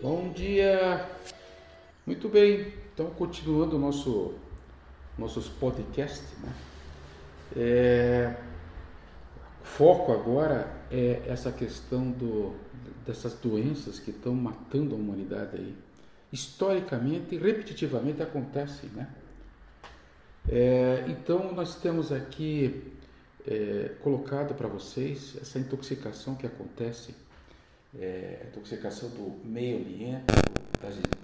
Bom dia! Muito bem, então continuando nosso, nossos podcasts, né? É, o foco agora é essa questão do, dessas doenças que estão matando a humanidade aí. Historicamente e repetitivamente acontecem, né? É, então nós temos aqui é, colocado para vocês essa intoxicação que acontece, é, intoxicação do meio ambiente,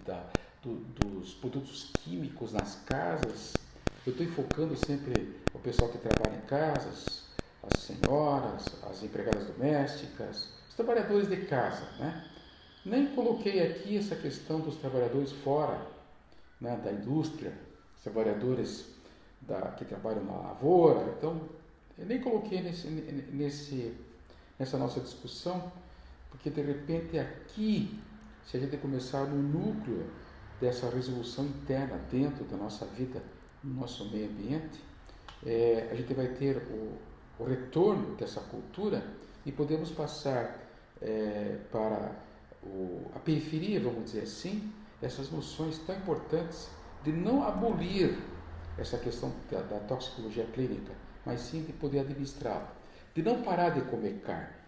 da, do, dos produtos químicos nas casas. Eu estou enfocando sempre o pessoal que trabalha em casas, as senhoras, as empregadas domésticas, os trabalhadores de casa, né? Nem coloquei aqui essa questão dos trabalhadores fora né, da indústria, os trabalhadores da, que trabalham na lavoura. Então, eu nem coloquei nesse, nesse, nessa nossa discussão, porque de repente aqui, se a gente começar no núcleo dessa resolução interna dentro da nossa vida, no nosso meio ambiente, é, a gente vai ter o, o, retorno dessa cultura e podemos passar é, para o, a periferia, vamos dizer assim, essas noções tão importantes de não abolir essa questão da, da toxicologia clínica, mas sim de poder administrá-la. De não parar de comer carne,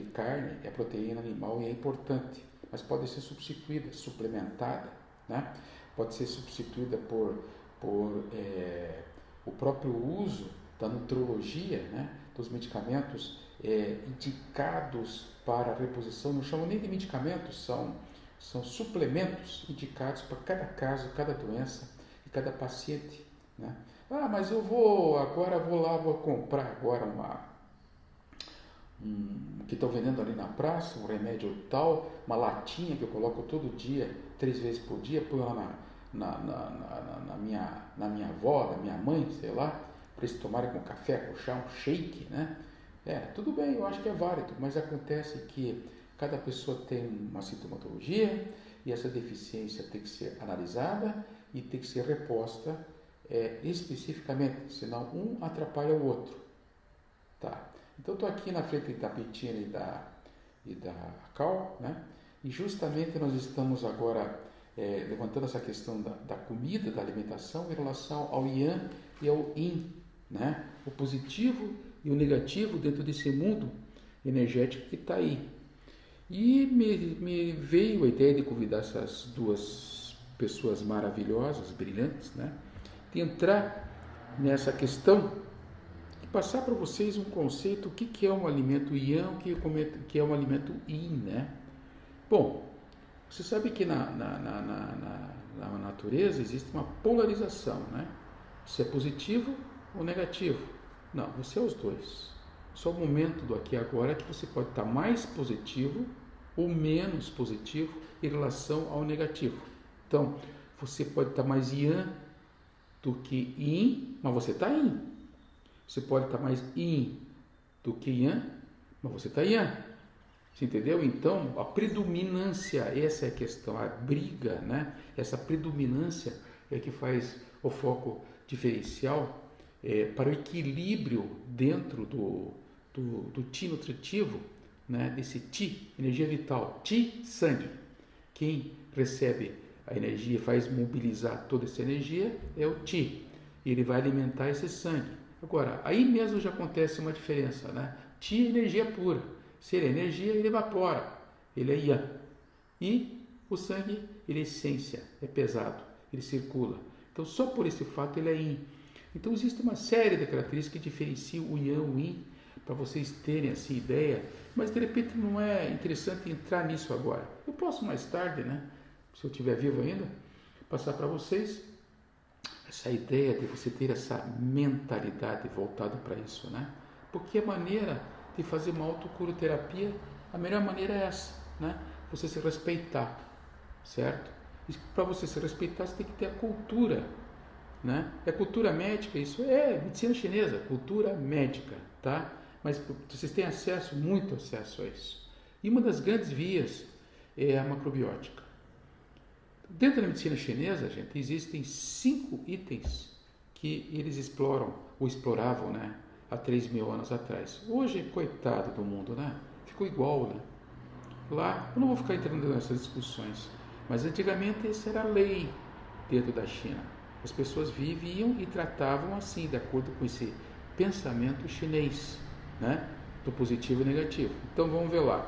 que carne é proteína animal e é importante, mas pode ser substituída, suplementada, né? pode ser substituída por, por é, o próprio uso da nutrologia, né? dos medicamentos é, indicados para reposição, não chamam nem de medicamentos, são, são suplementos indicados para cada caso, cada doença e cada paciente. Né? Ah, mas eu vou, agora vou lá, vou comprar agora uma, um, que estão vendendo ali na praça, um remédio tal, uma latinha que eu coloco todo dia, três vezes por dia, ponho lá na, na, na, na, na minha, na minha avó, na minha mãe, sei lá, para eles tomarem com café, com chá, um shake, né? É, tudo bem, eu acho que é válido, mas acontece que cada pessoa tem uma sintomatologia e essa deficiência tem que ser analisada e tem que ser reposta é, especificamente, senão um atrapalha o outro. Tá? Então estou aqui na frente da Betina e da, e da Cal, né? e justamente nós estamos agora é, levantando essa questão da, da, comida, da alimentação em relação ao Yang e ao Yin, né? o positivo e o negativo dentro desse mundo energético que está aí. E me, me veio a ideia de convidar essas duas pessoas maravilhosas, brilhantes, né? de entrar nessa questão passar para vocês um conceito, o que, que é um alimento yang, o que é um alimento yin, né? Bom, você sabe que na, na, na, na, na natureza existe uma polarização, né? Se é positivo ou negativo. Não, você é os dois. Só o momento do aqui e agora que você pode estar mais positivo ou menos positivo em relação ao negativo. Então, você pode estar mais yang do que yin, mas você está yin. Você pode estar mais yin do que yang, mas você está yang. Você entendeu? Então, a predominância, essa é a questão, a briga, né? essa predominância é que faz o foco diferencial é, para o equilíbrio dentro do, do, do ti nutritivo, né? desse ti, energia vital, ti, sangue. Quem recebe a energia faz mobilizar toda essa energia, é o Ti. Ele vai alimentar esse sangue. Agora, aí mesmo já acontece uma diferença, né? Ti é energia pura. Se ele é energia, ele evapora. Ele é Yang. E o sangue, ele é essência, é pesado, ele circula. Então, só por esse fato, ele é Yin. Então, existe uma série de características que diferenciam o Yang e o Yin, para vocês terem essa ideia, mas de repente não é interessante entrar nisso agora. Eu posso mais tarde, né? se eu estiver vivo ainda, passar para vocês essa ideia de você ter essa mentalidade voltada para isso, né? Porque a maneira de fazer uma autocuroterapia, a melhor maneira é essa, né? Você se respeitar, certo? E para você se respeitar, você tem que ter a cultura, né? É cultura médica, isso é medicina chinesa, cultura médica, tá? Mas vocês têm acesso, muito acesso a isso. E uma das grandes vias é a macrobiótica. Dentro da medicina chinesa, gente, existem cinco itens que eles exploram, ou exploravam, né, há 3 mil anos atrás. Hoje, coitado do mundo, né? Ficou igual, né? lá, eu não vou ficar entrando nessas discussões, mas antigamente isso era lei dentro da China. As pessoas viviam e tratavam assim, de acordo com esse pensamento chinês, né? do positivo e negativo. Então vamos ver lá.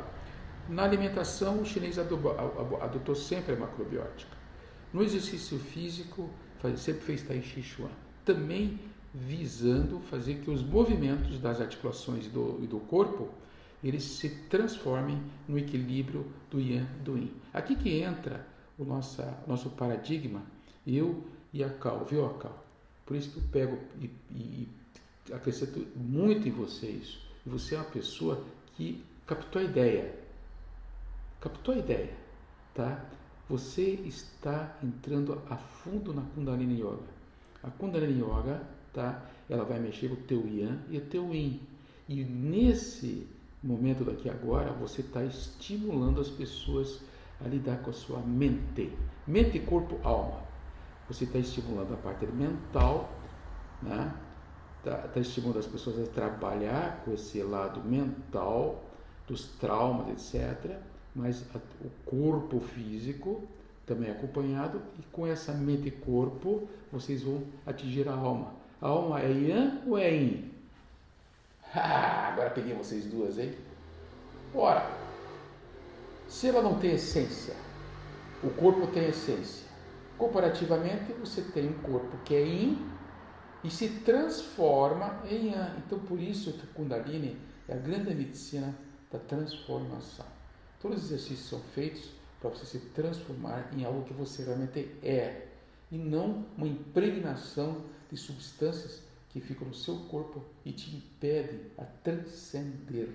Na alimentação, o chinês adotou sempre a macrobiótica. No exercício físico, sempre fez Tai Chi Chuan. Também visando fazer que os movimentos das articulações do, e do corpo eles se transformem no equilíbrio do e do Yin. Aqui que entra o nossa, nosso paradigma, eu e a Cal, viu a Cal? Por isso que eu pego e, e, e acrescento muito em você isso. E você é uma pessoa que captou a ideia. Captou a ideia, tá? Você está entrando a fundo na Kundalini Yoga. A Kundalini Yoga, tá? Ela vai mexer o teu Yang e o teu Yin. E nesse momento daqui agora, você está estimulando as pessoas a lidar com a sua mente. Mente, corpo, alma. Você está estimulando a parte mental, né? Está tá estimulando as pessoas a trabalhar com esse lado mental, dos traumas, etc. Mas a, o corpo físico também é acompanhado, e com essa mente e corpo, vocês vão atingir a alma. A alma é Yan ou é Yin? Agora peguei vocês duas, hein? Ora, se ela não tem essência, o corpo tem essência. Comparativamente, você tem um corpo que é Yin e se transforma em Yang. Então, por isso que Kundalini é a grande medicina da transformação. Todos os exercícios são feitos para você se transformar em algo que você realmente é e não uma impregnação de substâncias que ficam no seu corpo e te impedem a transcender.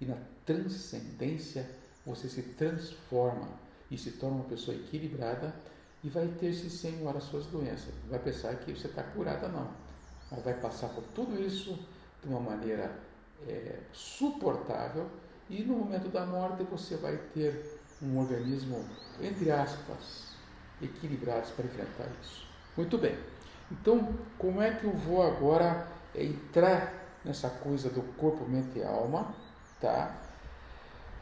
E na transcendência você se transforma e se torna uma pessoa equilibrada e vai ter-se Senhor as suas doenças. Vai pensar que você está curada, não. Mas vai passar por tudo isso de uma maneira é, suportável e no momento da morte você vai ter um organismo, entre aspas, equilibrado para enfrentar isso. Muito bem. Então, como é que eu vou agora entrar nessa coisa do corpo, mente e alma, tá?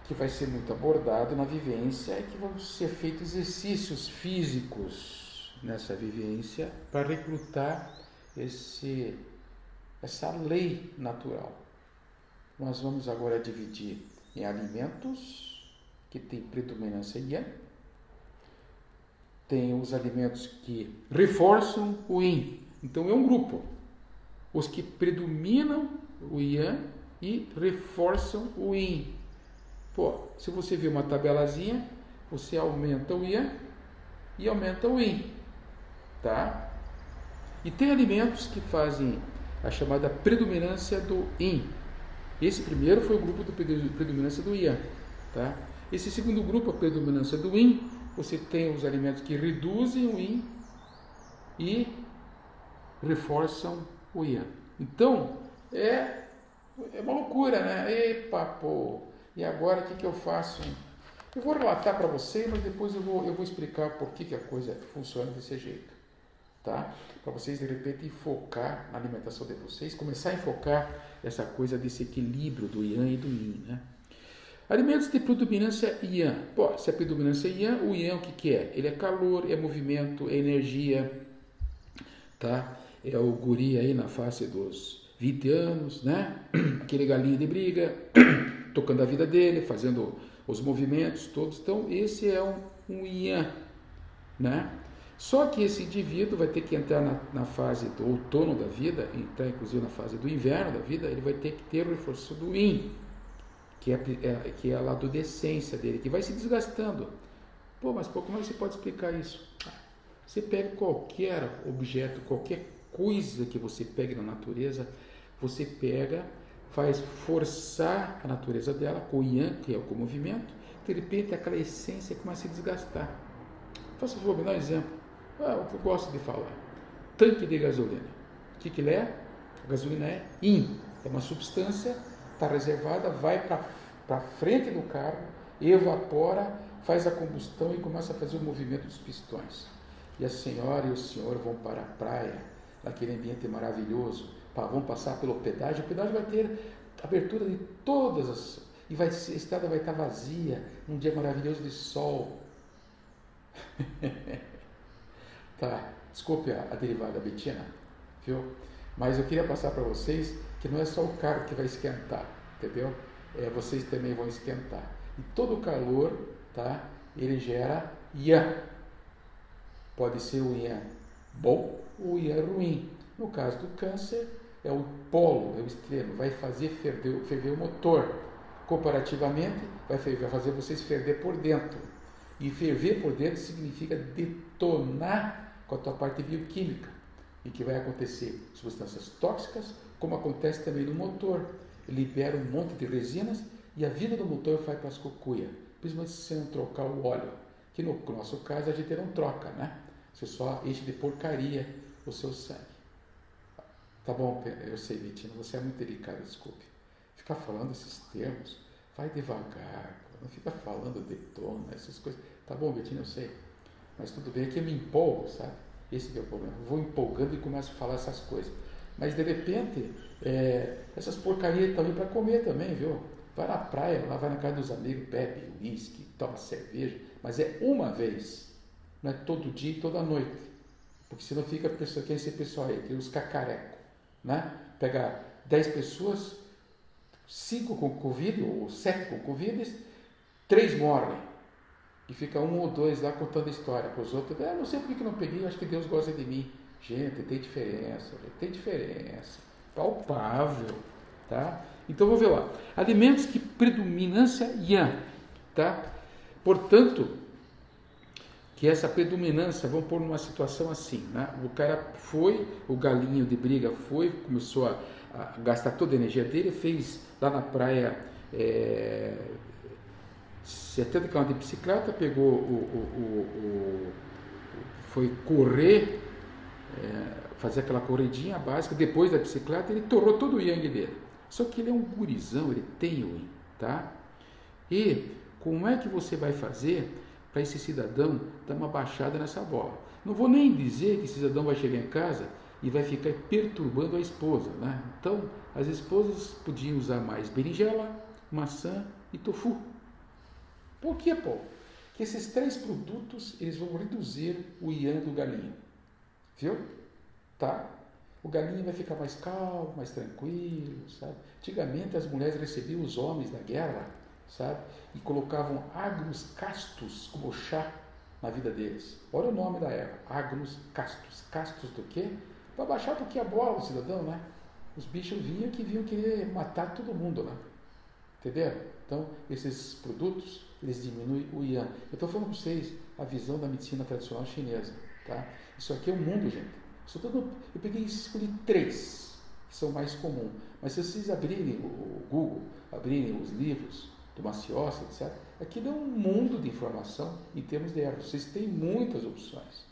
Que vai ser muito abordado na vivência e que vão ser feitos exercícios físicos nessa vivência para recrutar esse, essa lei natural. Nós vamos agora dividir em alimentos que têm predominância Yang, tem os alimentos que reforçam o yin. Então é um grupo. Os que predominam o yang e reforçam o yin. Pô, se você vê uma tabelazinha, você aumenta o yang e aumenta o yin, tá? E tem alimentos que fazem a chamada predominância do yin. Esse primeiro foi o grupo de predominância do yang, tá? Esse segundo grupo, a predominância do yin, você tem os alimentos que reduzem o yin e reforçam o yang. Então, é, é uma loucura, né? Epa, pô, e agora o que, que eu faço? Eu vou relatar para vocês, mas depois eu vou, eu vou explicar por que, que a coisa funciona desse jeito. Tá? Para vocês de repente focar na alimentação de vocês, começar a enfocar essa coisa desse equilíbrio do yang e do yin, né? Alimentos de predominância Yang. Pô, se é predominância Yang, o Yang o que, que é? Ele é calor, é movimento, é energia, tá? É o guri aí na face dos 20 anos, né? Aquele galinha de briga, tocando a vida dele, fazendo os movimentos todos. Então, esse é um, um Yang, né? Só que esse indivíduo vai ter que entrar na, na, fase do outono da vida, entrar inclusive na fase do inverno da vida, ele vai ter que ter o reforço do Yin que é, é, que é a essência dele, que vai se desgastando. Pô, mas pô, como é que você pode explicar isso? Você pega qualquer objeto, qualquer coisa que você pegue na natureza, você pega, faz forçar a natureza dela com o yang, que é o movimento, de repente aquela essência começa a se desgastar. Faça favor, me dá um exemplo. Ah, o que eu gosto de falar. Tanque de gasolina. O que, que ele é? A gasolina é in, é uma substância está reservada, vai para frente do carro, evapora, faz a combustão e começa a fazer o movimento dos pistões. E a senhora e o senhor vão para a praia, naquele ambiente maravilhoso, vão passar pelo pedágio, o pedágio vai ter abertura de todas as. E vai, a estrada vai estar vazia, um dia maravilhoso de sol. tá, desculpe a, a derivada Betina, viu? Mas eu queria passar para vocês que não é só o carro que vai esquentar, entendeu? É, vocês também vão esquentar. E todo o calor, tá? Ele gera Yan. Pode ser o Yan bom ou o Yan ruim. No caso do câncer, é o polo, é o extremo, vai fazer ferver, ferver o motor. Comparativamente, vai fazer vocês ferver por dentro. E ferver por dentro significa detonar a tua parte bioquímica. E que vai acontecer substâncias tóxicas, como acontece também no motor. Libera um monte de resinas e a vida do motor vai para as cocuias, principalmente se não trocar o óleo. Que no nosso caso a gente não troca, né? Você só enche de porcaria o seu sangue. Tá bom, eu sei, Vitina, você é muito delicado, desculpe. Ficar falando esses termos, vai devagar, não fica falando detona, essas coisas. Tá bom, Betina, eu sei. Mas tudo bem, é que eu me empolgo, sabe? Esse é o problema. Eu vou empolgando e começo a falar essas coisas. Mas de repente, é, essas porcarias estão aí para comer também, viu? Vai na praia, lá vai na casa dos amigos, bebe uísque, toma cerveja, mas é uma vez, não é todo dia e toda noite. Porque senão fica pessoa, quem é esse pessoal aí, tem os cacarecos né? Pega 10 pessoas, 5 com Covid, ou 7 com Covid, 3 morrem. E fica um ou dois lá contando história para os outros. Ah, não sei por que não peguei, acho que Deus gosta de mim. Gente, tem diferença, tem diferença. Palpável, tá? Então vamos ver lá. Alimentos que predominância yan, tá? Portanto, que essa predominância, vamos pôr numa situação assim, né? o cara foi, o galinho de briga foi, começou a, a gastar toda a energia dele, fez lá na praia é, 70 km de bicicleta, pegou o, o, o, foi correr, é, fazer aquela corridinha básica, depois da bicicleta ele torrou todo o yang dele. Só que ele é um gurizão, ele tem o yin, tá? E como é que você vai fazer para esse cidadão dar uma baixada nessa bola. Não vou nem dizer que esse cidadão vai chegar em casa e vai ficar perturbando a esposa. Né? Então, as esposas podiam usar mais berinjela, maçã e tofu. Por que, Paulo? Que esses três produtos eles vão reduzir o ian do galinho. Viu? Tá? O galinho vai ficar mais calmo, mais tranquilo, sabe? Antigamente as mulheres recebiam os homens da guerra sabe? E colocavam agros castos como chá na vida deles. Olha o nome da erva, agros castos. Castos do quê? Para baixar porque a bola, o cidadão, né? Os bichos vinham que vinham querer matar todo mundo, né? Entendeu? Então, esses produtos, eles diminuem o Ian. Eu estou falando para vocês a visão da medicina tradicional chinesa, tá? Isso aqui é o um mundo, gente. Eu peguei e escolhi três que são mais comuns. Mas se vocês abrirem o Google, abrirem os livros, do Maciossa, etc. Aquilo é um mundo de informação em termos de ervas. Vocês têm muitas opções.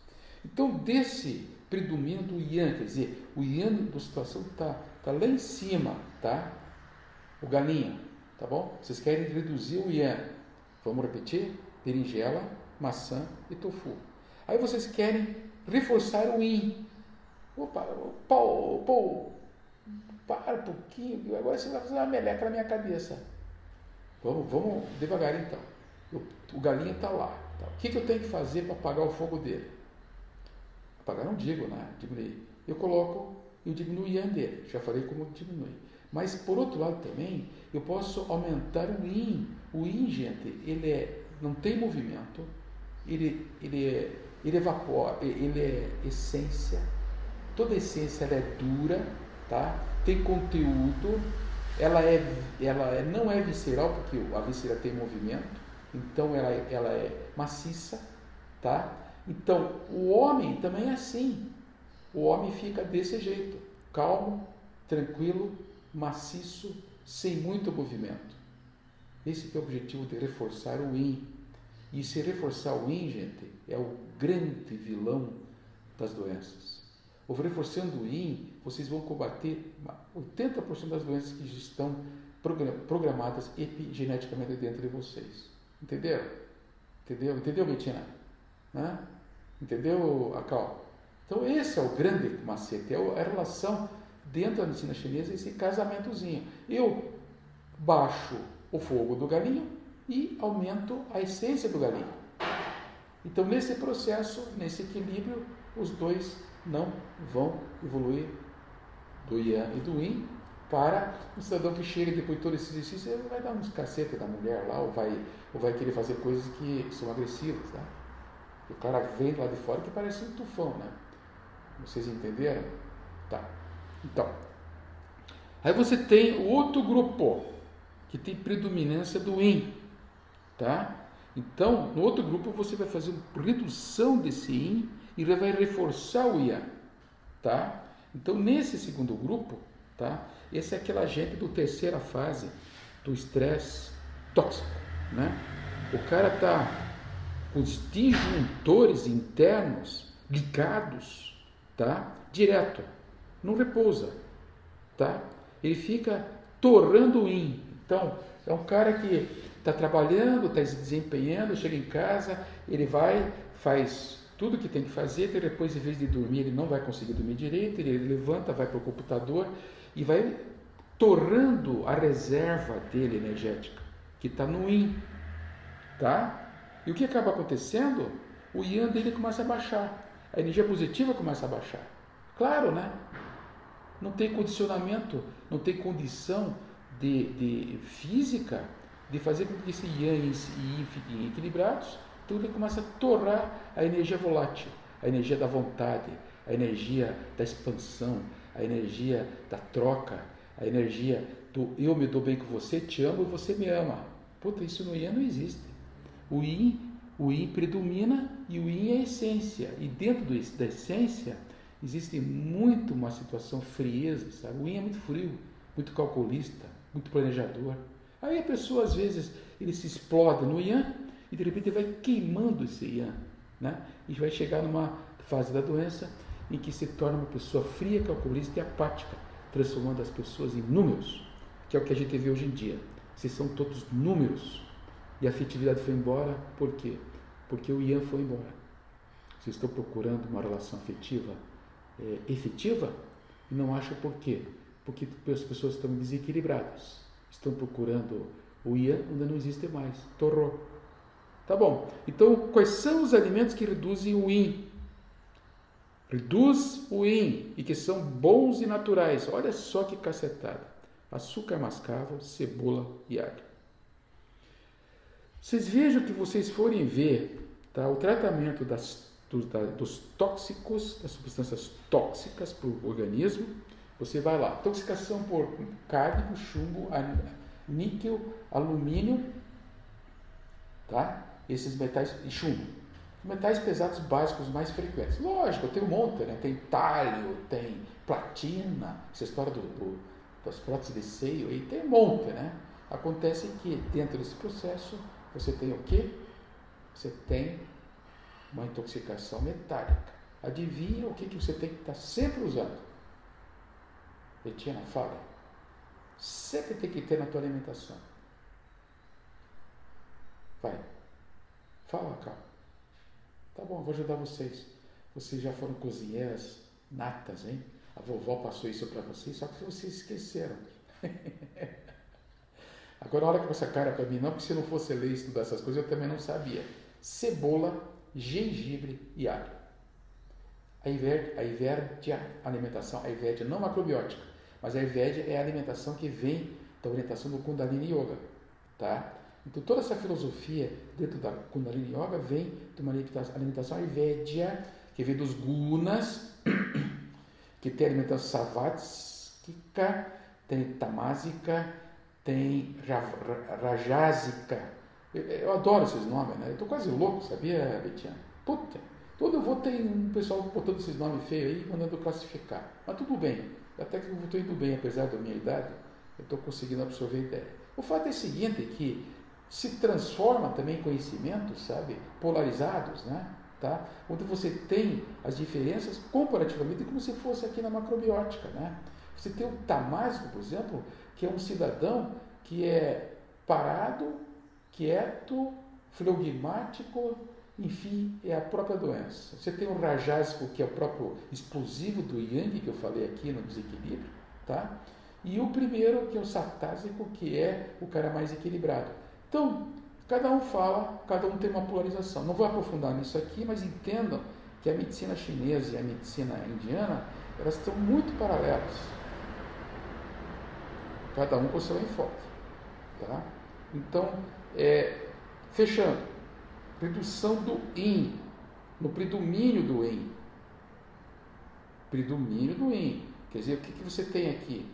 Então, desse predomínio do Ian, quer dizer, o Ian da situação está tá lá em cima, tá? O galinha, tá bom? Vocês querem reduzir o Ian. Vamos repetir? Berinjela, maçã e tofu. Aí vocês querem reforçar o Yin. Opa, pô, pô, para um pouquinho, agora você vai fazer uma meleca na minha cabeça. Vamos, vamos devagar então. O galinha está lá. Tá. O que, que, eu tenho que fazer para apagar o fogo dele? Apagar não digo, né? Diminuir. Eu coloco, o yan dele. Já falei como diminui. Mas por outro lado também, eu posso aumentar o yin. O yin, gente, ele é, não tem movimento, ele, ele, é, ele evapora, ele é essência. Toda essência é dura, tá? tem conteúdo, ela, é, ela é, não é visceral, porque a víscera tem movimento, então ela, ela é maciça, tá? Então, o homem também é assim. O homem fica desse jeito, calmo, tranquilo, maciço, sem muito movimento. Esse é o objetivo de reforçar o yin. E se reforçar o yin, gente, é o grande vilão das doenças. O reforçando o yin, vocês vão combater 80% das doenças que estão programadas epigeneticamente dentro de vocês. Entenderam? Entendeu? Entendeu, Betina? Né? Entendeu, Acal? Então, esse é o grande macete, é a relação dentro da medicina chinesa, esse casamentozinho. Eu baixo o fogo do galinho e aumento a essência do galinho. Então, nesse processo, nesse equilíbrio, os dois não vão evoluir do Yang e do Yin para um cidadão que chega depois de todo esse exercício, ele vai dar uns cacetes da mulher lá, ou vai, ou vai querer fazer coisas que são agressivas. Né? O cara vem lá de fora que parece um tufão, né? Vocês entenderam? Tá. Então, aí você tem o outro grupo que tem predominância do Yin, tá? Então, no outro grupo você vai fazer uma redução desse Yin e vai reforçar o Yang, tá? Então, nesse segundo grupo, tá? Esse é aquela gente do terceira fase do estresse tóxico, né? O cara tá com os disjuntores internos ligados, tá? Direto, não repousa, tá? Ele fica torrando o in. Então, é um cara que está trabalhando, está se desempenhando, chega em casa, ele vai, faz tudo que tem que fazer, e depois, em vez de dormir, ele não vai conseguir dormir direito, ele levanta, vai para o computador e vai torrando a reserva dele energética, que está no Yin. Tá? E o que acaba acontecendo? O Yang dele começa a baixar, a energia positiva começa a baixar. Claro, né? Não tem condicionamento, não tem condição de, de física de fazer com que esse Yang e Yin fiquem equilibrados então ele começa a torrar a energia volátil, a energia da vontade, a energia da expansão, a energia da troca, a energia do eu me dou bem com você, te amo e você me ama. Puta, isso no Yin não existe. O Yin, o Yin predomina e o Yin é a essência. E dentro da essência existe muito uma situação frieza, sabe? O Yin é muito frio, muito calculista, muito planejador. Aí a pessoa às vezes ele se explode no Yang e de repente vai queimando esse Yang, né? E vai chegar numa fase da doença em que se torna uma pessoa fria, calculista e apática, transformando as pessoas em números, que é o que a gente vê hoje em dia. Vocês são todos números. E a afetividade foi embora, por quê? Porque o Yang foi embora. Vocês estão procurando uma relação afetiva é, efetiva não acham por quê? Porque as pessoas estão desequilibradas. Estão procurando o Yang onde não existe mais. Torrou. Tá bom. Então, quais são os alimentos que reduzem o yin? Reduz o yin e que são bons e naturais. Olha só que cacetada. Açúcar mascavo, cebola e alho. Vocês vejam que vocês forem ver tá, o tratamento das, dos, da, dos tóxicos, das substâncias tóxicas para o organismo. Você vai lá, intoxicação por cádmio, chumbo, níquel, alumínio, tá? esses metais e chumbo. Metais pesados básicos mais frequentes. Lógico, tem um monte, né? Tem talho, tem platina, essa história do, do, das próteses de seio, aí tem um monte, né? Acontece que dentro desse processo você tem o quê? Você tem uma intoxicação metálica. Adivinha o que, que você tem que estar sempre usando? Betina, fala. Sempre tem que ter na tua alimentação. Vai. Fala, cara. Tá bom, vou ajudar vocês. Vocês já foram cozinheiras natas, hein? A vovó passou isso para vocês, só que vocês esqueceram. Agora olha com essa cara para mim, não, porque se não fosse ler e estudar essas coisas, eu também não sabia. Cebola, gengibre e alho. A Ayurvédia, a alimentação, a Ayurvédia não macrobiótica, mas a Ayurvédia é a alimentação que vem da orientação do Kundalini Yoga, tá? Então, toda essa filosofia dentro da Kundalini Yoga vem de uma alimentação ayurvédia, que vem dos gunas, que tem alimentação savática, tem tamásica, tem rajásica. Eu, adoro esses nomes, né? Eu estou quase louco, sabia, Betiana? Puta, todo eu vou ter um pessoal botando esses nomes feios aí, mandando classificar. Mas tudo bem, até que eu estou indo bem, apesar da minha idade, eu estou conseguindo absorver ideia. O fato é o seguinte, que se transforma também conhecimentos, sabe, polarizados, né? Tá? Onde você tem as diferenças comparativamente como se fosse aqui na macrobiótica, né? Você tem o tamásico, por exemplo, que é um cidadão que é parado, quieto, flegmático, enfim, é a própria doença. Você tem o rajásico, que é o próprio explosivo do yang, que eu falei aqui no desequilíbrio, tá? e o primeiro, que é o satásico, que é o cara mais equilibrado. Então, cada um fala, cada um tem uma polarização. Não vou aprofundar nisso aqui, mas entendam que a medicina chinesa e a medicina indiana, elas estão muito paralelas. Cada um com seu enfoque. Tá? Então, é, fechando, redução do yin, no predomínio do yin. Predomínio do yin. Quer dizer, o que, que você tem aqui?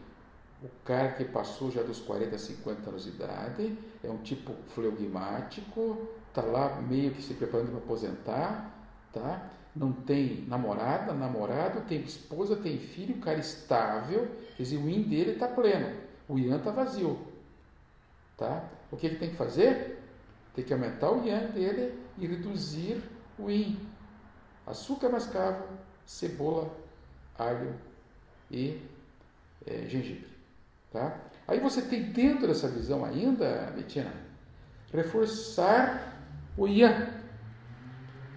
O cara que passou já dos 40, 50 anos de idade, é um tipo fleugmático, está lá meio que se preparando para aposentar, tá? não tem namorada, namorado, tem esposa, tem filho, cara estável, quer dizer, o yin dele está pleno, o yang está vazio. Tá? O que ele tem que fazer? Tem que aumentar o yang dele e reduzir o yin. Açúcar mascavo, cebola, alho e é, gengibre. Tá? Aí você tem dentro dessa visão ainda, Betina, reforçar o Ian.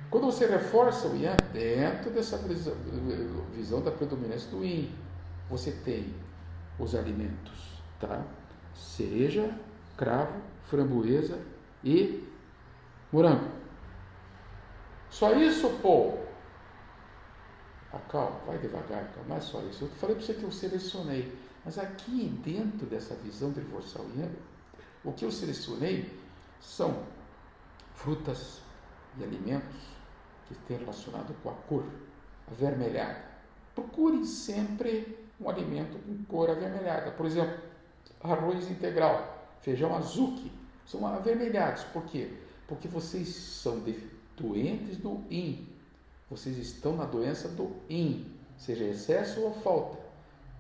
Quando você reforça o Ian dentro dessa visão, da predominância do Yin, você tem os alimentos, tá? Cereja, cravo, framboesa e morango. Só isso, pô? Acalma, vai devagar, calma, não é só isso. Eu falei para você que eu selecionei. Mas aqui dentro dessa visão triversal yang, o que eu selecionei são frutas e alimentos que têm relacionado com a cor avermelhada. Procure sempre um alimento com cor avermelhada. Por exemplo, arroz integral, feijão azuki, são avermelhados. Por quê? Porque vocês são doentes do IN. Vocês estão na doença do IN, seja excesso ou falta.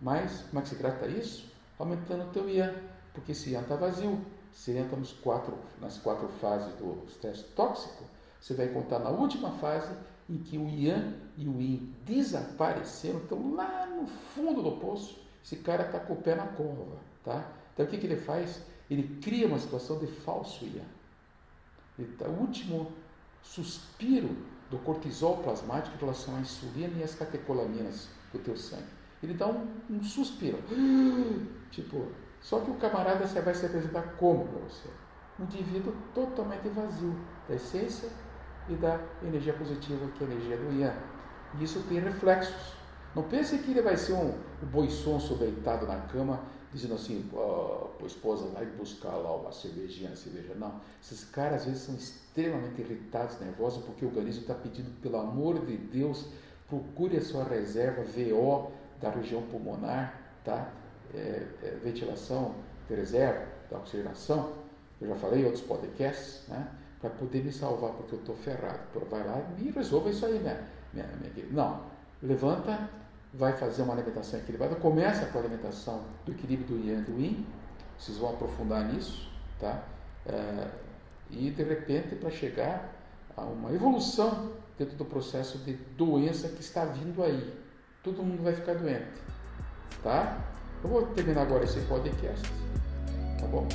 Mas como é que se trata isso? Aumentando o teu IAN, porque esse IAN está vazio. Se entra quatro, nas quatro fases do estresse tóxico, você vai contar na última fase em que o IAN e o IN desapareceram, estão lá no fundo do poço. Esse cara está com o pé na cova. Tá? Então o que, que ele faz? Ele cria uma situação de falso IAN. Ele tá, o último suspiro do cortisol plasmático em relação à insulina e às catecolaminas do teu sangue ele dá um, um suspiro. Tipo, só que o camarada vai se apresentar como para você? Um indivíduo totalmente vazio da essência e da energia positiva, que é a energia do Yang. E isso tem reflexos. Não pense que ele vai ser um, um boi sonso deitado na cama, dizendo assim, oh, a esposa vai buscar lá uma cervejinha, uma cerveja. Não. Esses caras às vezes são extremamente irritados, nervosos, porque o organismo está pedindo, pelo amor de Deus, procure a sua reserva VO da região pulmonar, tá? É, é, ventilação de reserva, da oxigenação, eu já falei em outros podcasts, né? Para poder me salvar, porque eu estou ferrado. Vai lá e me resolva isso aí, minha, minha, minha Não, levanta, vai fazer uma alimentação equilibrada, começa com a alimentação do equilíbrio do Yang e do Yin, vocês vão aprofundar nisso, tá? É, e de repente para chegar a uma evolução dentro do processo de doença que está vindo aí, todo mundo vai ficar doente. Tá? Eu vou terminar agora esse podcast. Tá bom?